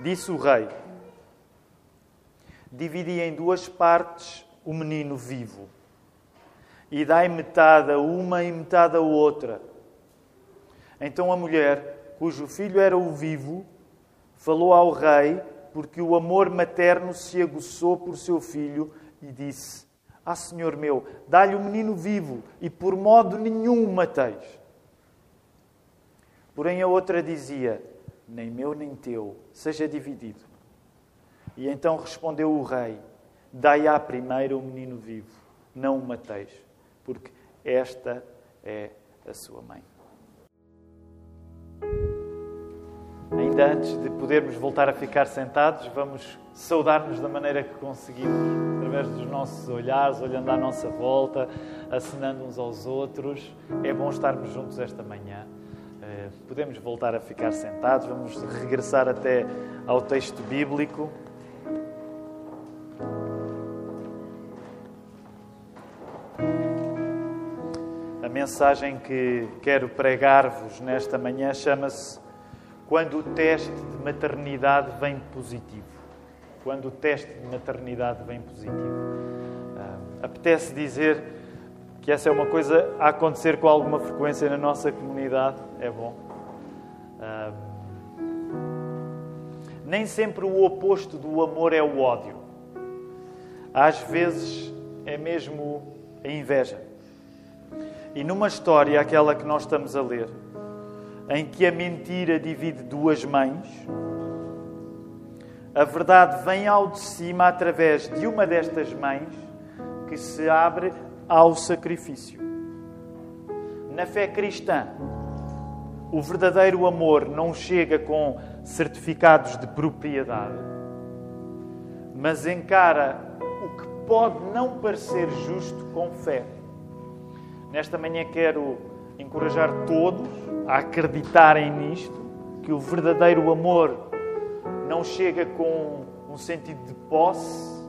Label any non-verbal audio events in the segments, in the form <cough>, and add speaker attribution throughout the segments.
Speaker 1: Disse o rei: Dividi em duas partes o menino vivo, e dai metade a uma e metade a outra. Então a mulher, cujo filho era o vivo, falou ao rei, porque o amor materno se aguçou por seu filho, e disse: Ah, senhor meu, dá-lhe o menino vivo, e por modo nenhum o mateis. Porém a outra dizia: Nem meu nem teu, seja dividido. E então respondeu o rei: Dai à primeira o menino vivo, não o mateis, porque esta é a sua mãe. Ainda antes de podermos voltar a ficar sentados, vamos saudar-nos da maneira que conseguimos, através dos nossos olhares, olhando à nossa volta, acenando uns aos outros. É bom estarmos juntos esta manhã. Podemos voltar a ficar sentados, vamos regressar até ao texto bíblico. A mensagem que quero pregar-vos nesta manhã chama-se Quando o teste de maternidade vem positivo. Quando o teste de maternidade vem positivo. Uh, apetece dizer que essa é uma coisa a acontecer com alguma frequência na nossa comunidade. É bom. Nem sempre o oposto do amor é o ódio. Às vezes é mesmo a inveja. E numa história, aquela que nós estamos a ler, em que a mentira divide duas mães, a verdade vem ao de cima através de uma destas mães que se abre ao sacrifício. Na fé cristã, o verdadeiro amor não chega com certificados de propriedade, mas encara o que pode não parecer justo com fé. Nesta manhã quero encorajar todos a acreditarem nisto, que o verdadeiro amor não chega com um sentido de posse,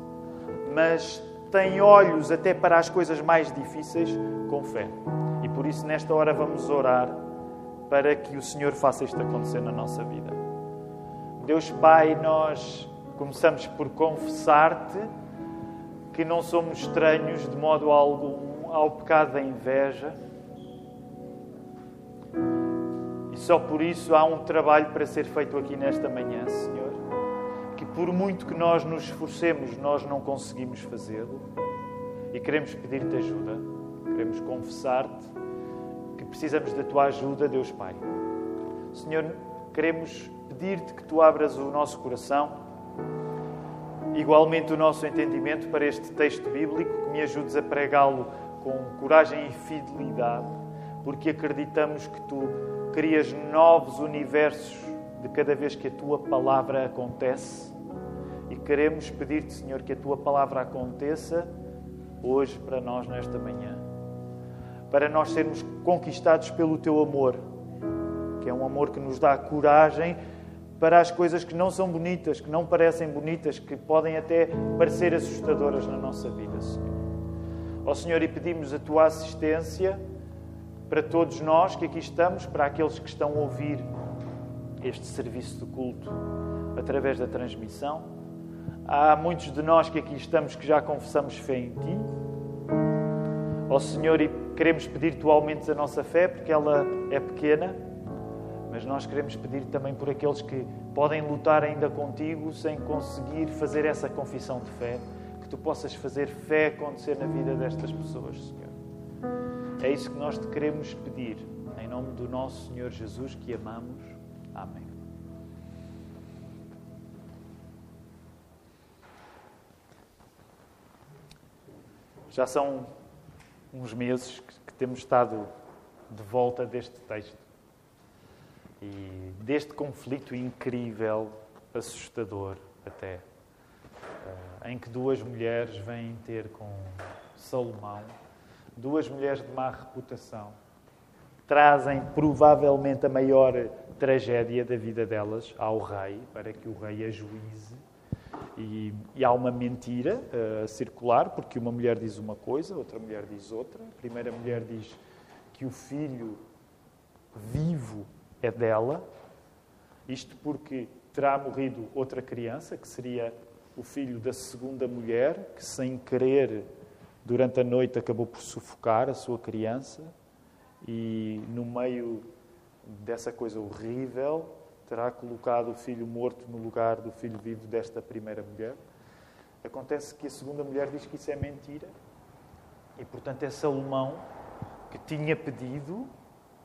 Speaker 1: mas tem olhos até para as coisas mais difíceis com fé. E por isso, nesta hora, vamos orar para que o Senhor faça isto acontecer na nossa vida. Deus Pai, nós começamos por confessar-te que não somos estranhos de modo algum ao pecado da inveja. E só por isso há um trabalho para ser feito aqui nesta manhã, Senhor. Por muito que nós nos esforcemos, nós não conseguimos fazê-lo. E queremos pedir-te ajuda. Queremos confessar-te que precisamos da tua ajuda, Deus Pai. Senhor, queremos pedir-te que tu abras o nosso coração, igualmente o nosso entendimento para este texto bíblico, que me ajudes a pregá-lo com coragem e fidelidade, porque acreditamos que tu crias novos universos de cada vez que a tua palavra acontece. E queremos pedir-te, Senhor, que a tua palavra aconteça hoje para nós, nesta manhã, para nós sermos conquistados pelo teu amor, que é um amor que nos dá coragem para as coisas que não são bonitas, que não parecem bonitas, que podem até parecer assustadoras na nossa vida, Senhor. Ó Senhor, e pedimos a tua assistência para todos nós que aqui estamos, para aqueles que estão a ouvir este serviço de culto através da transmissão. Há muitos de nós que aqui estamos que já confessamos fé em Ti. Ó Senhor, e queremos pedir Tu aumentes a nossa fé, porque ela é pequena, mas nós queremos pedir também por aqueles que podem lutar ainda contigo sem conseguir fazer essa confissão de fé que tu possas fazer fé acontecer na vida destas pessoas, Senhor. É isso que nós te queremos pedir, em nome do nosso Senhor Jesus, que amamos. Amém. Já são uns meses que temos estado de volta deste texto e deste conflito incrível, assustador até, em que duas mulheres vêm ter com Salomão, duas mulheres de má reputação, trazem provavelmente a maior tragédia da vida delas ao rei, para que o rei a juíze. E, e há uma mentira uh, a circular, porque uma mulher diz uma coisa, outra mulher diz outra. A primeira mulher diz que o filho vivo é dela, isto porque terá morrido outra criança, que seria o filho da segunda mulher, que sem querer, durante a noite, acabou por sufocar a sua criança. E no meio dessa coisa horrível, terá colocado o filho morto no lugar do filho vivo desta primeira mulher. Acontece que a segunda mulher diz que isso é mentira. E, portanto, é Salomão que tinha pedido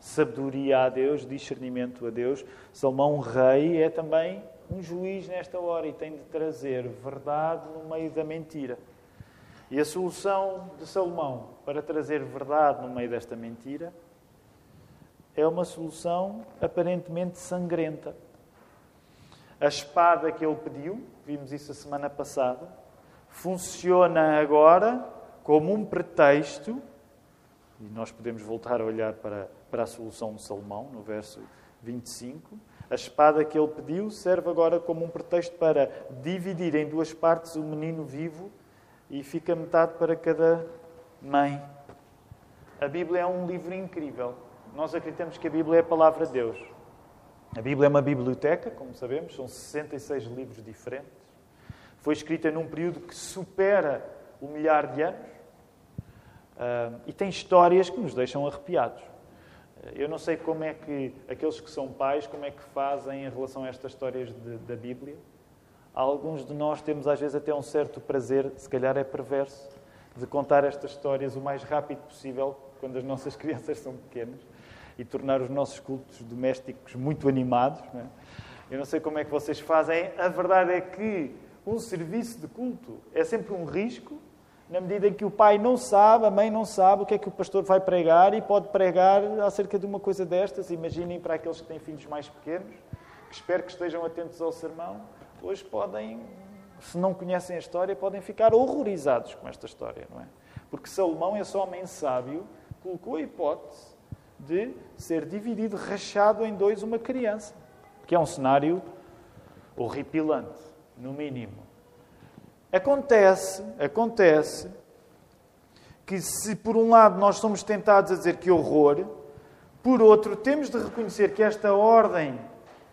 Speaker 1: sabedoria a Deus, discernimento a Deus. Salomão, rei, é também um juiz nesta hora e tem de trazer verdade no meio da mentira. E a solução de Salomão para trazer verdade no meio desta mentira é uma solução aparentemente sangrenta. A espada que ele pediu, vimos isso a semana passada, funciona agora como um pretexto, e nós podemos voltar a olhar para, para a solução de Salomão, no verso 25. A espada que ele pediu serve agora como um pretexto para dividir em duas partes o menino vivo e fica metade para cada mãe. A Bíblia é um livro incrível. Nós acreditamos que a Bíblia é a palavra de Deus. A Bíblia é uma biblioteca, como sabemos, são 66 livros diferentes. Foi escrita num período que supera o milhar de anos uh, e tem histórias que nos deixam arrepiados. Eu não sei como é que aqueles que são pais, como é que fazem em relação a estas histórias de, da Bíblia. Alguns de nós temos às vezes até um certo prazer, se calhar é perverso, de contar estas histórias o mais rápido possível quando as nossas <laughs> crianças são pequenas e tornar os nossos cultos domésticos muito animados. Não é? Eu não sei como é que vocês fazem. A verdade é que um serviço de culto é sempre um risco, na medida em que o pai não sabe, a mãe não sabe o que é que o pastor vai pregar e pode pregar acerca de uma coisa destas. Imaginem para aqueles que têm filhos mais pequenos, que espero que estejam atentos ao sermão, hoje podem, se não conhecem a história, podem ficar horrorizados com esta história, não é? Porque Salomão, esse homem sábio, colocou a hipótese de ser dividido, rachado em dois uma criança, que é um cenário horripilante, no mínimo. Acontece, acontece que se por um lado nós somos tentados a dizer que horror, por outro temos de reconhecer que esta ordem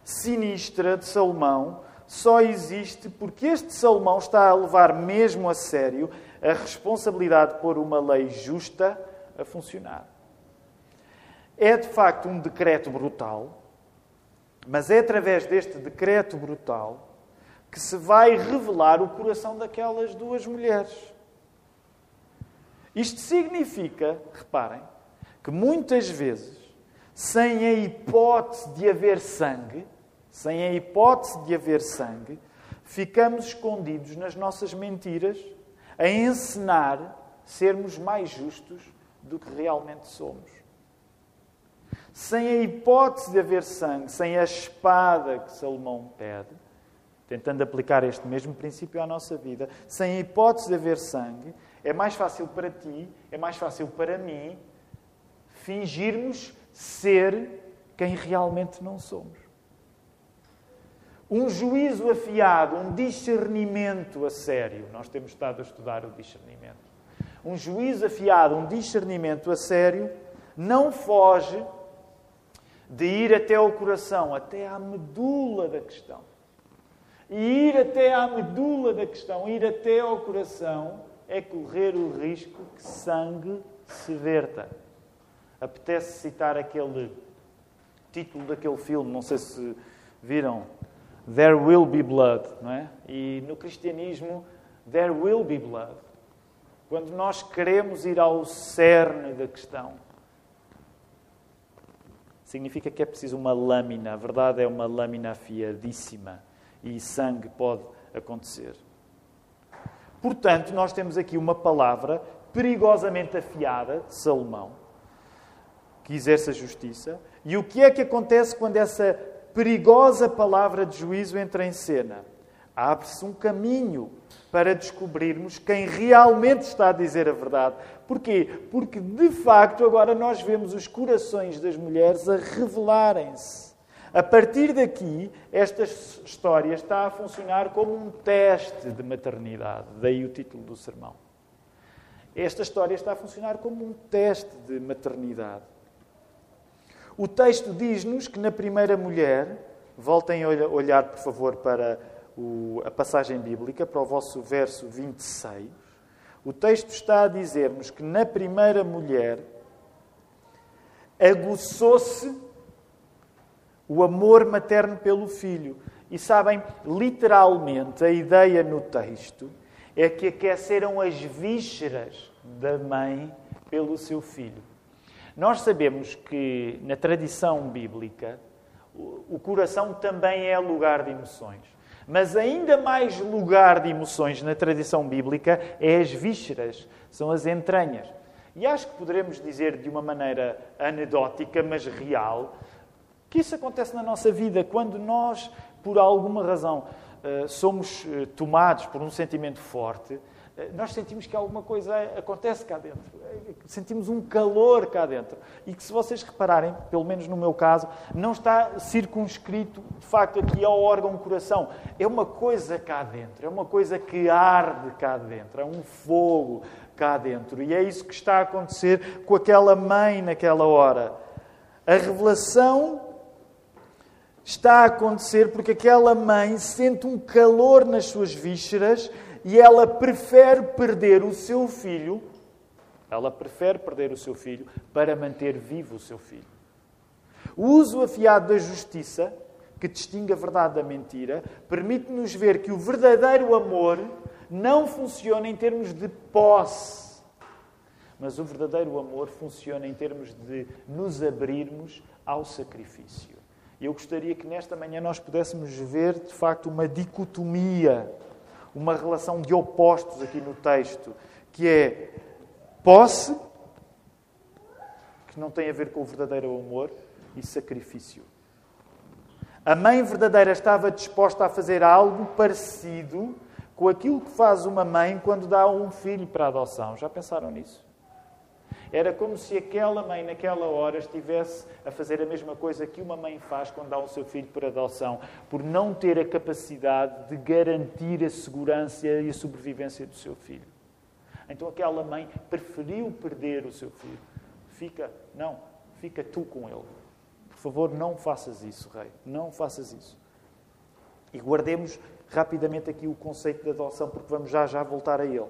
Speaker 1: sinistra de Salomão só existe porque este Salomão está a levar mesmo a sério a responsabilidade de pôr uma lei justa a funcionar. É de facto um decreto brutal, mas é através deste decreto brutal que se vai revelar o coração daquelas duas mulheres. Isto significa, reparem, que muitas vezes, sem a hipótese de haver sangue, sem a hipótese de haver sangue, ficamos escondidos nas nossas mentiras a encenar sermos mais justos do que realmente somos sem a hipótese de haver sangue, sem a espada que Salomão pede, tentando aplicar este mesmo princípio à nossa vida, sem a hipótese de haver sangue, é mais fácil para ti, é mais fácil para mim fingirmos ser quem realmente não somos. Um juízo afiado, um discernimento a sério. Nós temos estado a estudar o discernimento. Um juízo afiado, um discernimento a sério, não foge de ir até ao coração, até à medula da questão. E ir até à medula da questão, ir até ao coração, é correr o risco que sangue se verta. Apetece citar aquele título daquele filme, não sei se viram, There Will Be Blood, não é? E no cristianismo, There Will Be Blood. Quando nós queremos ir ao cerne da questão, significa que é preciso uma lâmina. A verdade é uma lâmina afiadíssima e sangue pode acontecer. Portanto, nós temos aqui uma palavra perigosamente afiada de Salomão, que exerce a justiça. E o que é que acontece quando essa perigosa palavra de juízo entra em cena? Abre-se um caminho para descobrirmos quem realmente está a dizer a verdade. Porquê? Porque, de facto, agora nós vemos os corações das mulheres a revelarem-se. A partir daqui, esta história está a funcionar como um teste de maternidade. Daí o título do sermão. Esta história está a funcionar como um teste de maternidade. O texto diz-nos que na primeira mulher voltem a olhar, por favor, para o, a passagem bíblica, para o vosso verso 26. O texto está a dizer-nos que na primeira mulher aguçou-se o amor materno pelo filho. E sabem, literalmente, a ideia no texto é que aqueceram as vísceras da mãe pelo seu filho. Nós sabemos que na tradição bíblica o coração também é lugar de emoções. Mas ainda mais lugar de emoções na tradição bíblica é as vísceras, são as entranhas. E acho que poderemos dizer de uma maneira anedótica, mas real, que isso acontece na nossa vida quando nós, por alguma razão, eh, somos eh, tomados por um sentimento forte nós sentimos que alguma coisa acontece cá dentro. Sentimos um calor cá dentro. E que, se vocês repararem, pelo menos no meu caso, não está circunscrito, de facto, aqui ao órgão coração. É uma coisa cá dentro. É uma coisa que arde cá dentro. É um fogo cá dentro. E é isso que está a acontecer com aquela mãe naquela hora. A revelação está a acontecer porque aquela mãe sente um calor nas suas vísceras e ela prefere perder o seu filho, ela prefere perder o seu filho para manter vivo o seu filho. O uso afiado da justiça, que distingue a verdade da mentira, permite-nos ver que o verdadeiro amor não funciona em termos de posse, mas o verdadeiro amor funciona em termos de nos abrirmos ao sacrifício. Eu gostaria que nesta manhã nós pudéssemos ver, de facto, uma dicotomia uma relação de opostos aqui no texto, que é posse, que não tem a ver com o verdadeiro amor, e sacrifício. A mãe verdadeira estava disposta a fazer algo parecido com aquilo que faz uma mãe quando dá um filho para adoção. Já pensaram nisso? Era como se aquela mãe, naquela hora, estivesse a fazer a mesma coisa que uma mãe faz quando dá o seu filho por adoção, por não ter a capacidade de garantir a segurança e a sobrevivência do seu filho. Então aquela mãe preferiu perder o seu filho. Fica, não, fica tu com ele. Por favor, não faças isso, rei. Não faças isso. E guardemos rapidamente aqui o conceito de adoção, porque vamos já já voltar a ele.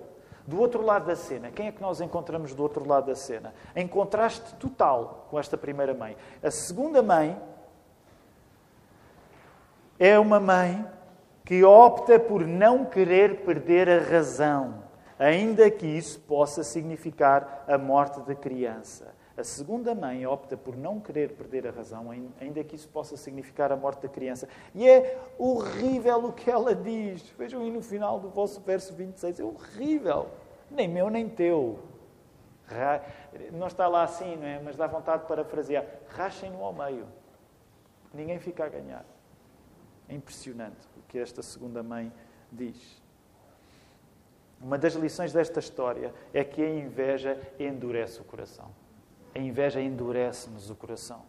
Speaker 1: Do outro lado da cena, quem é que nós encontramos do outro lado da cena? Em contraste total com esta primeira mãe. A segunda mãe é uma mãe que opta por não querer perder a razão, ainda que isso possa significar a morte da criança. A segunda mãe opta por não querer perder a razão, ainda que isso possa significar a morte da criança. E é horrível o que ela diz. Vejam aí no final do vosso verso 26. É horrível. Nem meu, nem teu. Não está lá assim, não é? Mas dá vontade de parafrasear. Rachem-no ao meio. Ninguém fica a ganhar. É impressionante o que esta segunda mãe diz. Uma das lições desta história é que a inveja endurece o coração. A inveja endurece-nos o coração.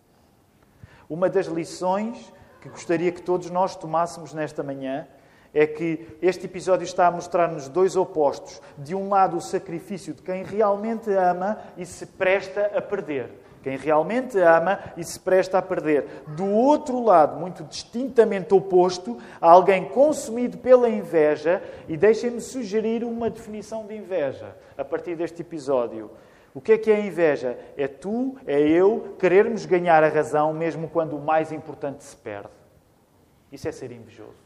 Speaker 1: Uma das lições que gostaria que todos nós tomássemos nesta manhã é que este episódio está a mostrar-nos dois opostos. De um lado, o sacrifício de quem realmente ama e se presta a perder. Quem realmente ama e se presta a perder. Do outro lado, muito distintamente oposto, há alguém consumido pela inveja, e deixem-me sugerir uma definição de inveja a partir deste episódio. O que é que é inveja? É tu, é eu, querermos ganhar a razão mesmo quando o mais importante se perde. Isso é ser invejoso.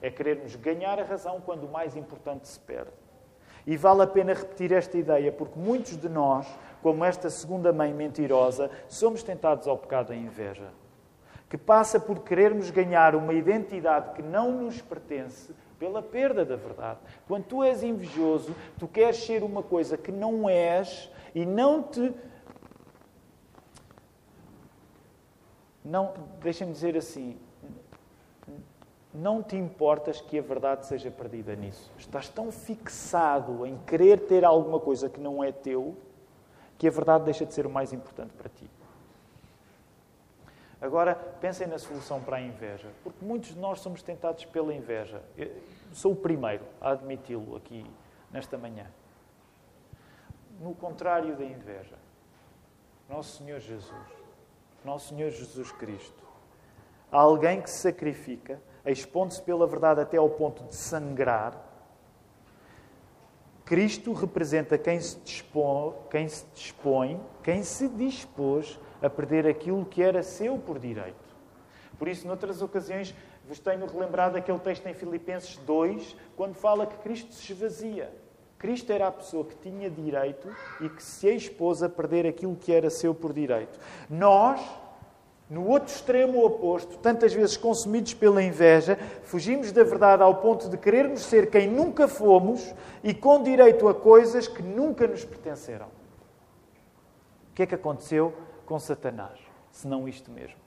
Speaker 1: É querermos ganhar a razão quando o mais importante se perde. E vale a pena repetir esta ideia, porque muitos de nós, como esta segunda mãe mentirosa, somos tentados ao pecado da inveja, que passa por querermos ganhar uma identidade que não nos pertence pela perda da verdade. Quando tu és invejoso, tu queres ser uma coisa que não és e não te. Não, deixem-me dizer assim, não te importas que a verdade seja perdida nisso. Estás tão fixado em querer ter alguma coisa que não é teu, que a verdade deixa de ser o mais importante para ti. Agora, pensem na solução para a inveja, porque muitos de nós somos tentados pela inveja. Eu sou o primeiro a admiti-lo aqui nesta manhã. No contrário da inveja, Nosso Senhor Jesus, Nosso Senhor Jesus Cristo, alguém que se sacrifica, expondo-se pela verdade até ao ponto de sangrar. Cristo representa quem se, dispõe, quem se dispõe, quem se dispôs a perder aquilo que era seu por direito. Por isso, noutras ocasiões, vos tenho relembrado aquele texto em Filipenses 2, quando fala que Cristo se esvazia. Cristo era a pessoa que tinha direito e que se expôs a perder aquilo que era seu por direito. Nós, no outro extremo oposto, tantas vezes consumidos pela inveja, fugimos da verdade ao ponto de querermos ser quem nunca fomos e com direito a coisas que nunca nos pertenceram. O que é que aconteceu com Satanás? Se não isto mesmo.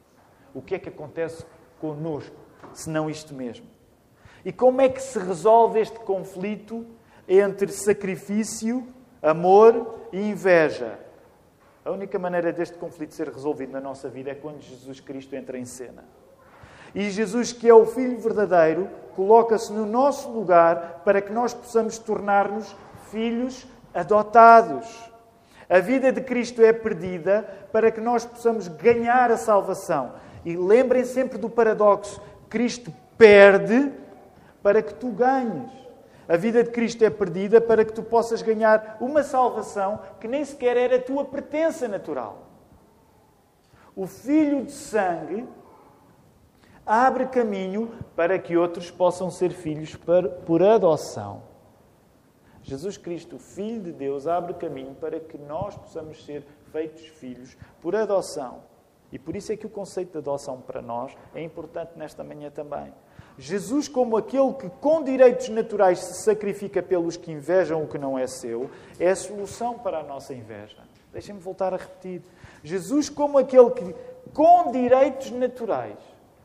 Speaker 1: O que é que acontece conosco? Se não isto mesmo. E como é que se resolve este conflito entre sacrifício, amor e inveja? A única maneira deste conflito ser resolvido na nossa vida é quando Jesus Cristo entra em cena. E Jesus, que é o Filho verdadeiro, coloca-se no nosso lugar para que nós possamos tornar-nos filhos adotados. A vida de Cristo é perdida para que nós possamos ganhar a salvação. E lembrem sempre do paradoxo: Cristo perde para que tu ganhes. A vida de Cristo é perdida para que tu possas ganhar uma salvação que nem sequer era a tua pertença natural. O Filho de sangue abre caminho para que outros possam ser filhos por adoção. Jesus Cristo, Filho de Deus, abre caminho para que nós possamos ser feitos filhos por adoção. E por isso é que o conceito de adoção para nós é importante nesta manhã também. Jesus, como aquele que com direitos naturais se sacrifica pelos que invejam o que não é seu, é a solução para a nossa inveja. Deixem-me voltar a repetir. Jesus, como aquele que com direitos naturais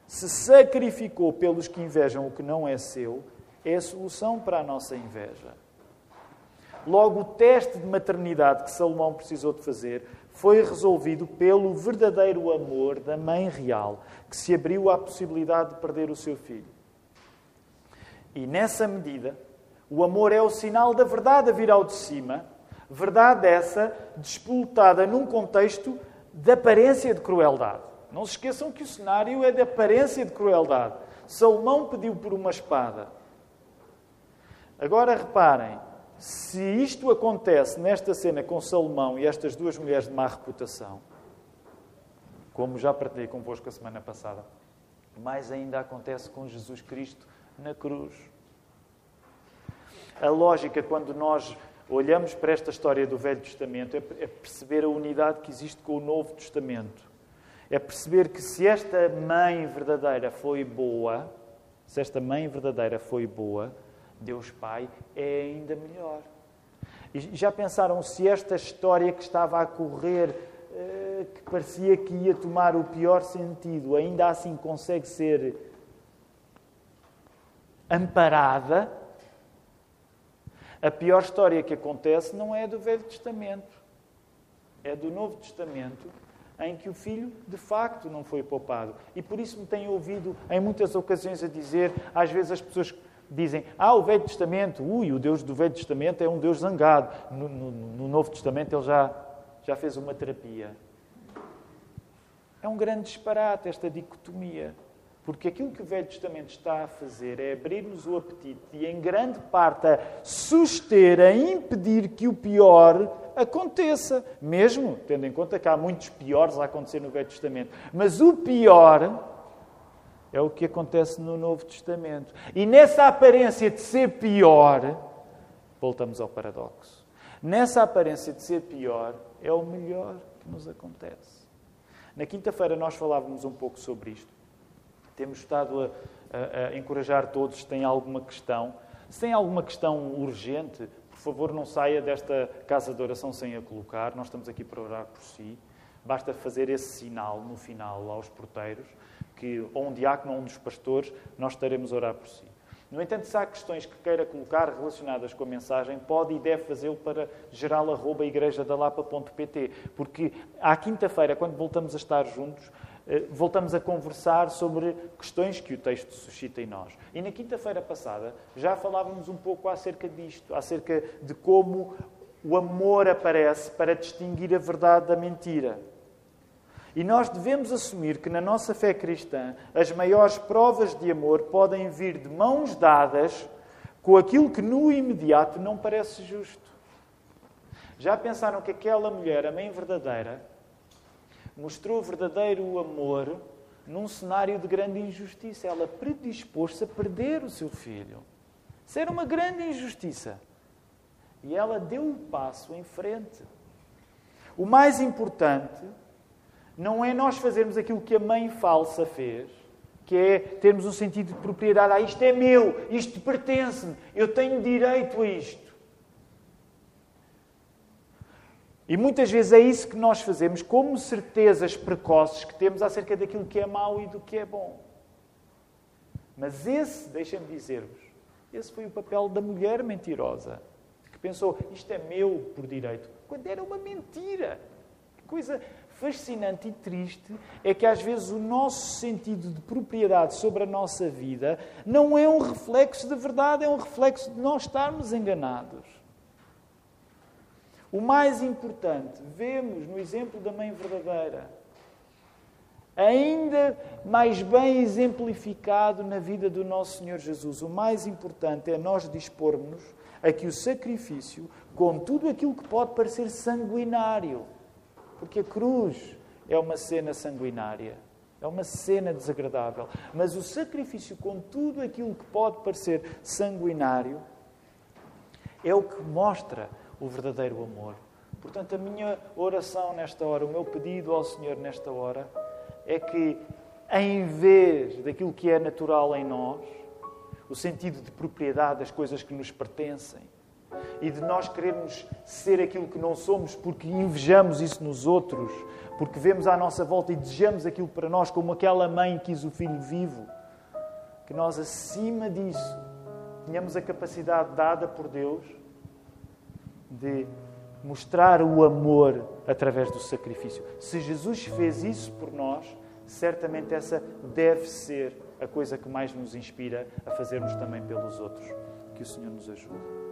Speaker 1: se sacrificou pelos que invejam o que não é seu, é a solução para a nossa inveja. Logo, o teste de maternidade que Salomão precisou de fazer foi resolvido pelo verdadeiro amor da mãe real, que se abriu à possibilidade de perder o seu filho. E nessa medida, o amor é o sinal da verdade a vir ao de cima, verdade essa despolutada num contexto de aparência de crueldade. Não se esqueçam que o cenário é de aparência de crueldade. Salomão pediu por uma espada. Agora reparem, se isto acontece nesta cena com Salomão e estas duas mulheres de má reputação, como já partilhei convosco a semana passada, mais ainda acontece com Jesus Cristo na cruz. A lógica, quando nós olhamos para esta história do Velho Testamento, é, é perceber a unidade que existe com o Novo Testamento. É perceber que se esta mãe verdadeira foi boa, se esta mãe verdadeira foi boa, Deus Pai é ainda melhor. E já pensaram se esta história que estava a correr, eh, que parecia que ia tomar o pior sentido, ainda assim consegue ser amparada, a pior história que acontece não é do Velho Testamento, é do Novo Testamento, em que o filho de facto não foi poupado. E por isso me tenho ouvido em muitas ocasiões a dizer, às vezes as pessoas dizem, ah, o Velho Testamento, ui, o Deus do Velho Testamento é um Deus zangado. No, no, no Novo Testamento ele já, já fez uma terapia. É um grande disparate esta dicotomia. Porque aquilo que o Velho Testamento está a fazer é abrir-nos o apetite e, em grande parte, a suster, a impedir que o pior aconteça. Mesmo tendo em conta que há muitos piores a acontecer no Velho Testamento. Mas o pior é o que acontece no Novo Testamento. E nessa aparência de ser pior, voltamos ao paradoxo. Nessa aparência de ser pior, é o melhor que nos acontece. Na quinta-feira nós falávamos um pouco sobre isto. Temos estado a, a, a encorajar todos, se têm alguma questão. Se tem alguma questão urgente, por favor, não saia desta casa de oração sem a colocar. Nós estamos aqui para orar por si. Basta fazer esse sinal no final aos porteiros, que ou um diácono ou um dos pastores, nós estaremos a orar por si. No entanto, se há questões que queira colocar relacionadas com a mensagem, pode e deve fazê-lo para geral.igrejadalapa.pt, porque à quinta-feira, quando voltamos a estar juntos, voltamos a conversar sobre questões que o texto suscita em nós. E na quinta-feira passada já falávamos um pouco acerca disto, acerca de como o amor aparece para distinguir a verdade da mentira. E nós devemos assumir que na nossa fé cristã as maiores provas de amor podem vir de mãos dadas com aquilo que no imediato não parece justo. Já pensaram que aquela mulher, a mãe verdadeira, mostrou verdadeiro amor num cenário de grande injustiça? Ela predispôs-se a perder o seu filho. Isso era uma grande injustiça. E ela deu um passo em frente. O mais importante não é nós fazermos aquilo que a mãe falsa fez, que é termos um sentido de propriedade. Ah, isto é meu, isto pertence-me, eu tenho direito a isto. E muitas vezes é isso que nós fazemos, como certezas precoces que temos acerca daquilo que é mau e do que é bom. Mas esse, deixem-me dizer-vos, esse foi o papel da mulher mentirosa, que pensou, isto é meu por direito, quando era uma mentira. Que coisa fascinante e triste é que às vezes o nosso sentido de propriedade sobre a nossa vida não é um reflexo da verdade, é um reflexo de nós estarmos enganados. O mais importante, vemos no exemplo da mãe verdadeira, ainda mais bem exemplificado na vida do nosso Senhor Jesus. O mais importante é nós dispormos a que o sacrifício, com tudo aquilo que pode parecer sanguinário, porque a cruz é uma cena sanguinária, é uma cena desagradável. Mas o sacrifício, com tudo aquilo que pode parecer sanguinário, é o que mostra o verdadeiro amor. Portanto, a minha oração nesta hora, o meu pedido ao Senhor nesta hora, é que, em vez daquilo que é natural em nós, o sentido de propriedade das coisas que nos pertencem, e de nós querermos ser aquilo que não somos porque invejamos isso nos outros, porque vemos à nossa volta e desejamos aquilo para nós, como aquela mãe quis o filho vivo, que nós, acima disso, tenhamos a capacidade dada por Deus de mostrar o amor através do sacrifício. Se Jesus fez isso por nós, certamente essa deve ser a coisa que mais nos inspira a fazermos também pelos outros. Que o Senhor nos ajude.